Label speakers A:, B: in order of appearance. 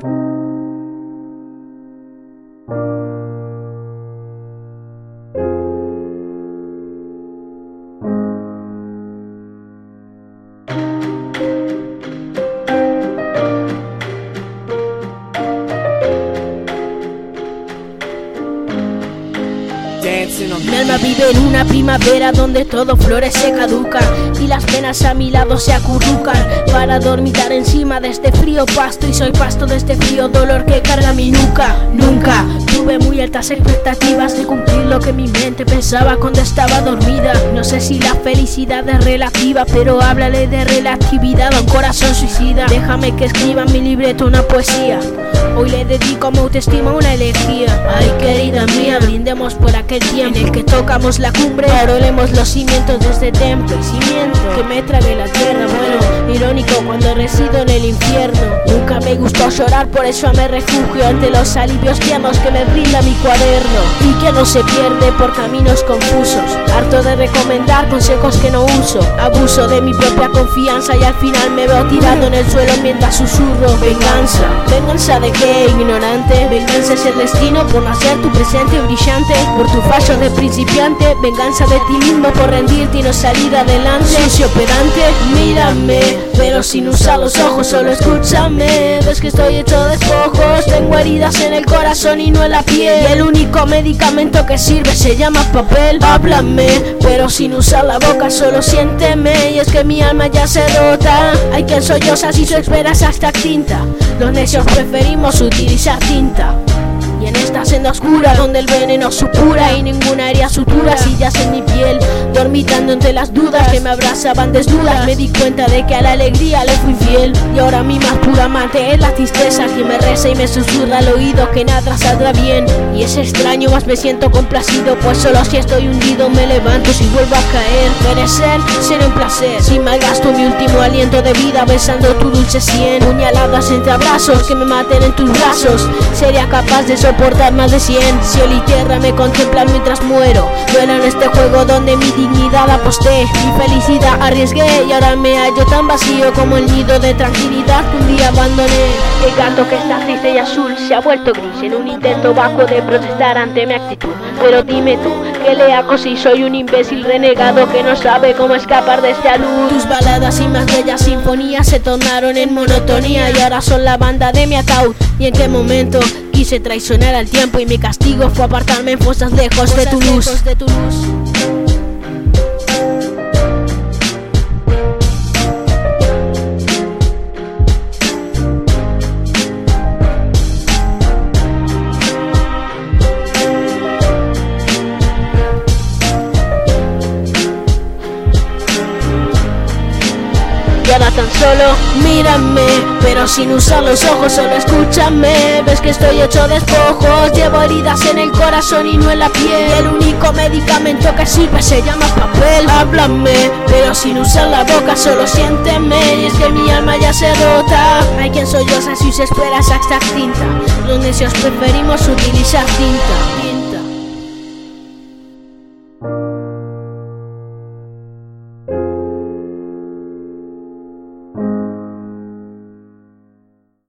A: thank you Mi alma vive en una primavera donde todo flores se caducan y las penas a mi lado se acurrucan para dormitar encima de este frío pasto y soy pasto de este frío dolor que carga mi nuca. Nunca tuve muy altas expectativas de cumplir lo que mi mente pensaba cuando estaba dormida. No sé si la felicidad es relativa, pero háblale de relatividad a un corazón suicida. Déjame que escriba en mi libreto una poesía. Hoy le dedico a mi autoestima una elegía. Ay, querida mía, por aquel tiempo en el que tocamos la cumbre. Arolemos los cimientos de este templo cimiento que me trae la tierra. Cuando resido en el infierno. Nunca me gustó llorar, por eso me refugio ante los alivios tiernos que me brinda mi cuaderno. Y que no se pierde por caminos confusos. Harto de recomendar consejos que no uso. Abuso de mi propia confianza y al final me veo tirado en el suelo mientras susurro. Venganza, venganza de qué, ignorante. Venganza es el destino por nacer tu presente brillante. Por tu fallo de principiante. Venganza de ti mismo por rendirte y no salir adelante. Sucio pedante, mírame, pero sin usar los ojos, solo escúchame. Ves que estoy hecho de despojos. Tengo heridas en el corazón y no en la piel. Y el único medicamento que sirve se llama papel. Háblame, pero sin usar la boca, solo siénteme. Y es que mi alma ya se rota. Hay quien solloza si su esperas hasta tinta. Los necios preferimos utilizar tinta. Y en esta senda oscura donde el veneno supura y ninguna herida sutura sillas en mi piel dormitando entre las dudas que me abrazaban desnudas. Me di cuenta de que a la alegría le fui fiel. Y ahora mi más pura amante es la tristeza que me reza y me susurra al oído que nada saldrá bien. Y es extraño más me siento complacido pues solo si estoy hundido me levanto si vuelvo a caer. Perecer será un placer. Si malgasto mi último aliento de vida besando tu dulce sien. Puñaladas entre abrazos que me maten en tus brazos. Sería capaz de soportar más de 100 Cielo y tierra me contemplan mientras muero. Duelo en este juego donde mi dignidad aposté Mi felicidad arriesgué y ahora me hallo tan vacío como el nido de tranquilidad que un día abandoné El gato que está triste y azul se ha vuelto gris En un intento vacuo de protestar ante mi actitud Pero dime tú, ¿qué le hago si soy un imbécil renegado que no sabe cómo escapar de esta luz? Tus baladas y más bellas sinfonías se tornaron en monotonía Y ahora son la banda de mi ataúd ¿Y en qué momento quise traicionar al tiempo y mi castigo fue apartarme en fosas lejos de tu luz. Y ahora tan solo mírame, pero sin usar los ojos, solo escúchame. Ves que estoy hecho de despojos, llevo heridas en el corazón y no en la piel. El único medicamento que sirve se llama papel. Háblame, pero sin usar la boca, solo siénteme. Y es que mi alma ya se rota. Hay quien solloza si se espera hasta tinta. Los necios preferimos utilizar tinta.